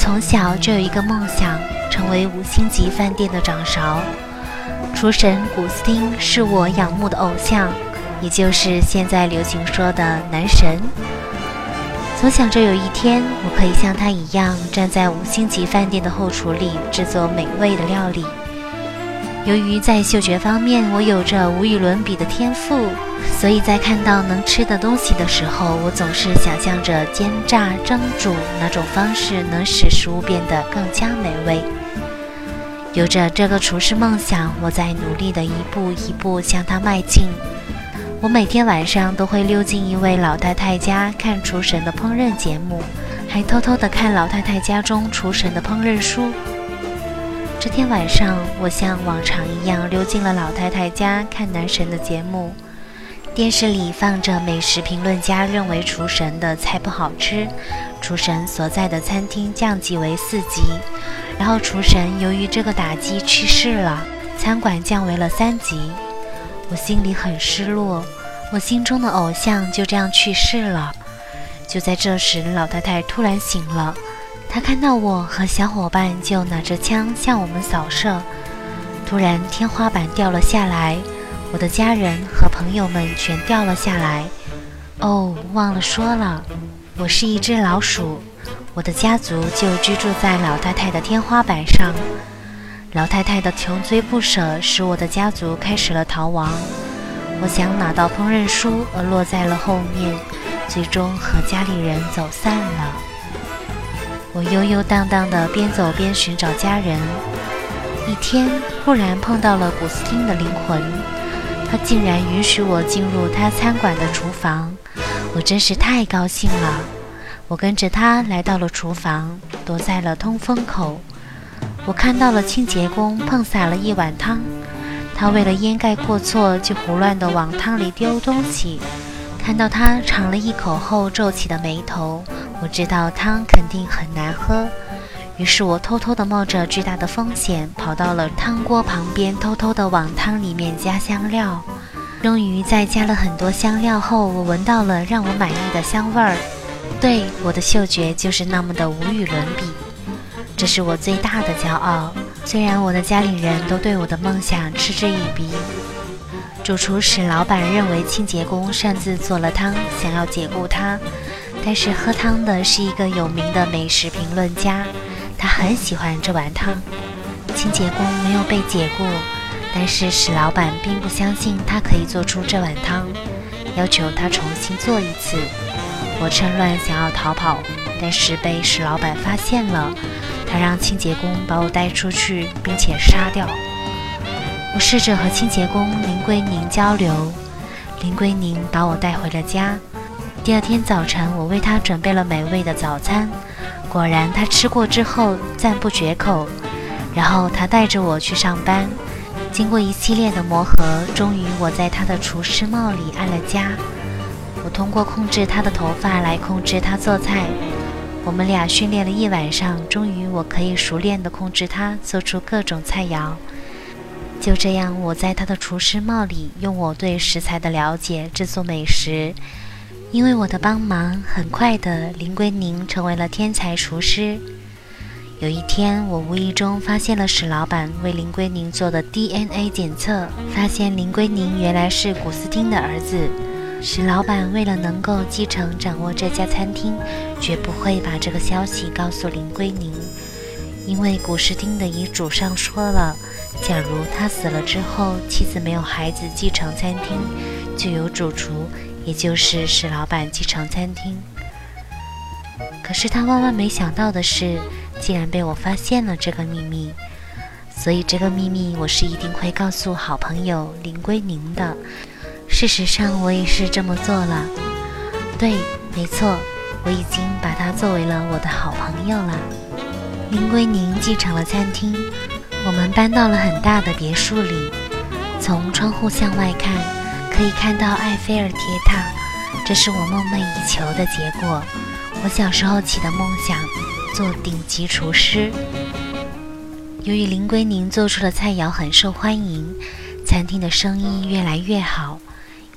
从小就有一个梦想，成为五星级饭店的掌勺。厨神古斯汀是我仰慕的偶像，也就是现在流行说的男神。总想着有一天，我可以像他一样，站在五星级饭店的后厨里制作美味的料理。由于在嗅觉方面我有着无与伦比的天赋，所以在看到能吃的东西的时候，我总是想象着煎炸蒸煮哪种方式能使食物变得更加美味。有着这个厨师梦想，我在努力的一步一步向它迈进。我每天晚上都会溜进一位老太太家看厨神的烹饪节目，还偷偷的看老太太家中厨神的烹饪书。这天晚上，我像往常一样溜进了老太太家看男神的节目。电视里放着美食评论家认为厨神的菜不好吃，厨神所在的餐厅降级为四级，然后厨神由于这个打击去世了，餐馆降为了三级。我心里很失落，我心中的偶像就这样去世了。就在这时，老太太突然醒了，他看到我和小伙伴就拿着枪向我们扫射。突然，天花板掉了下来，我的家人和朋友们全掉了下来。哦，忘了说了，我是一只老鼠，我的家族就居住在老太太的天花板上。老太太的穷追不舍使我的家族开始了逃亡。我想拿到烹饪书，而落在了后面，最终和家里人走散了。我悠悠荡荡地边走边寻找家人。一天，忽然碰到了古斯汀的灵魂，他竟然允许我进入他餐馆的厨房，我真是太高兴了。我跟着他来到了厨房，躲在了通风口。我看到了清洁工碰洒了一碗汤，他为了掩盖过错，就胡乱地往汤里丢东西。看到他尝了一口后皱起的眉头，我知道汤肯定很难喝。于是我偷偷地冒着巨大的风险，跑到了汤锅旁边，偷偷地往汤里面加香料。终于在加了很多香料后，我闻到了让我满意的香味儿。对，我的嗅觉就是那么的无与伦比。这是我最大的骄傲。虽然我的家里人都对我的梦想嗤之以鼻，主厨史老板认为清洁工擅自做了汤，想要解雇他。但是喝汤的是一个有名的美食评论家，他很喜欢这碗汤。清洁工没有被解雇，但是史老板并不相信他可以做出这碗汤，要求他重新做一次。我趁乱想要逃跑，但是被史老板发现了。他让清洁工把我带出去，并且杀掉。我试着和清洁工林桂宁交流，林桂宁把我带回了家。第二天早晨，我为他准备了美味的早餐。果然，他吃过之后赞不绝口。然后他带着我去上班。经过一系列的磨合，终于我在他的厨师帽里安了家。我通过控制他的头发来控制他做菜。我们俩训练了一晚上，终于我可以熟练地控制他，做出各种菜肴。就这样，我在他的厨师帽里，用我对食材的了解制作美食。因为我的帮忙，很快的，林归宁成为了天才厨师。有一天，我无意中发现了史老板为林归宁做的 DNA 检测，发现林归宁原来是古斯汀的儿子。史老板为了能够继承掌握这家餐厅，绝不会把这个消息告诉林归宁，因为古斯汀的遗嘱上说了，假如他死了之后，妻子没有孩子继承餐厅，就由主厨，也就是史老板继承餐厅。可是他万万没想到的是，竟然被我发现了这个秘密，所以这个秘密我是一定会告诉好朋友林归宁的。事实上，我也是这么做了。对，没错，我已经把他作为了我的好朋友了。林归宁继承了餐厅，我们搬到了很大的别墅里。从窗户向外看，可以看到埃菲尔铁塔，这是我梦寐以求的结果。我小时候起的梦想，做顶级厨师。由于林归宁做出的菜肴很受欢迎，餐厅的生意越来越好。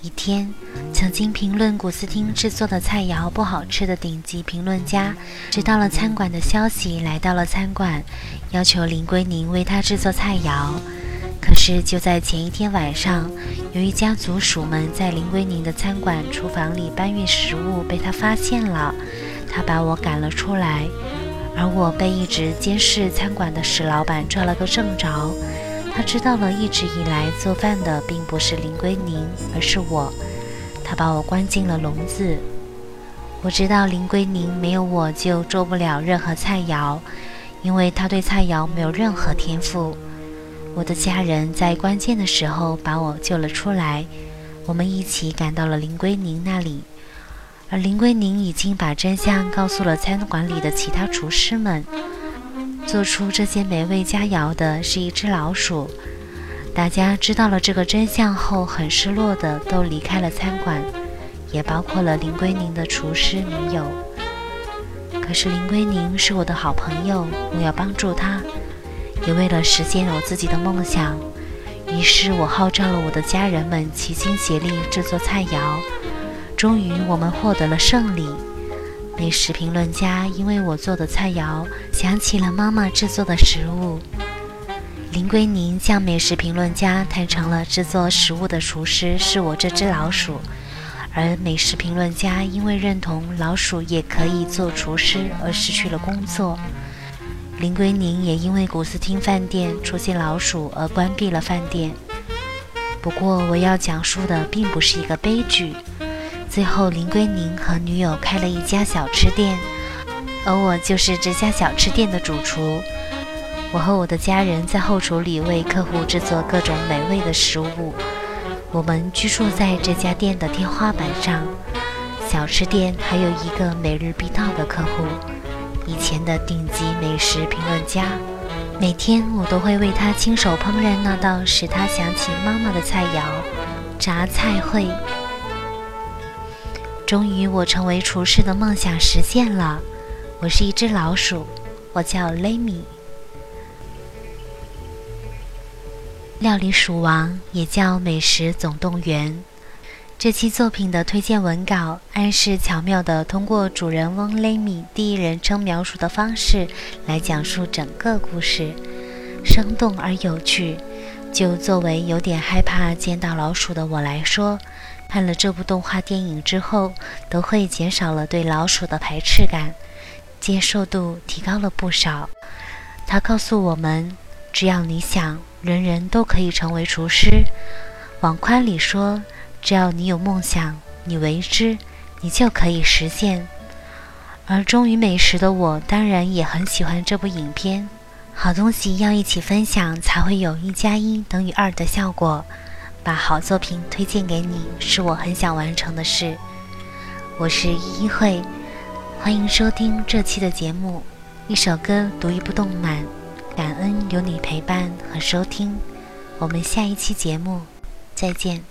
一天，曾经评论古斯汀制作的菜肴不好吃的顶级评论家，知道了餐馆的消息，来到了餐馆，要求林归宁为他制作菜肴。是就在前一天晚上，有一家族鼠们在林归宁的餐馆厨房里搬运食物，被他发现了，他把我赶了出来，而我被一直监视餐馆的史老板抓了个正着。他知道了，一直以来做饭的并不是林归宁，而是我。他把我关进了笼子。我知道林归宁没有我就做不了任何菜肴，因为他对菜肴没有任何天赋。我的家人在关键的时候把我救了出来，我们一起赶到了林归宁那里，而林归宁已经把真相告诉了餐馆里的其他厨师们。做出这些美味佳肴的是一只老鼠。大家知道了这个真相后，很失落的都离开了餐馆，也包括了林归宁的厨师女友。可是林归宁是我的好朋友，我要帮助他，也为了实现我自己的梦想。于是我号召了我的家人们齐心协力制作菜肴。终于，我们获得了胜利。美食评论家因为我做的菜肴想起了妈妈制作的食物。林归宁向美食评论家坦诚了制作食物的厨师是我这只老鼠，而美食评论家因为认同老鼠也可以做厨师而失去了工作。林归宁也因为古斯汀饭店出现老鼠而关闭了饭店。不过我要讲述的并不是一个悲剧。最后，林归宁和女友开了一家小吃店，而我就是这家小吃店的主厨。我和我的家人在后厨里为客户制作各种美味的食物。我们居住在这家店的天花板上。小吃店还有一个每日必到的客户，以前的顶级美食评论家。每天我都会为他亲手烹饪那道使他想起妈妈的菜肴——炸菜烩。终于，我成为厨师的梦想实现了。我是一只老鼠，我叫雷米。料理鼠王也叫美食总动员。这期作品的推荐文稿暗示巧妙地通过主人翁雷米第一人称描述的方式来讲述整个故事，生动而有趣。就作为有点害怕见到老鼠的我来说。看了这部动画电影之后，都会减少了对老鼠的排斥感，接受度提高了不少。他告诉我们，只要你想，人人都可以成为厨师。往宽里说，只要你有梦想，你为之，你就可以实现。而忠于美食的我，当然也很喜欢这部影片。好东西要一起分享，才会有一加一等于二的效果。把好作品推荐给你，是我很想完成的事。我是依依慧，欢迎收听这期的节目。一首歌，读一部动漫，感恩有你陪伴和收听。我们下一期节目再见。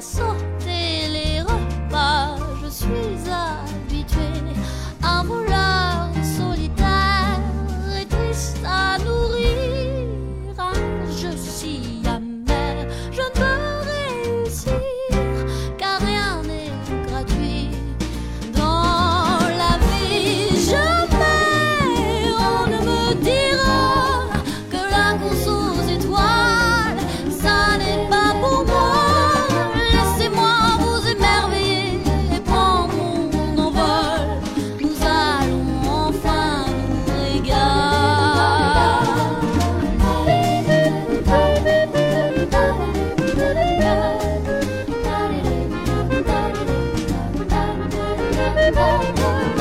À sauter les repas, je suis habitué. love, love, love.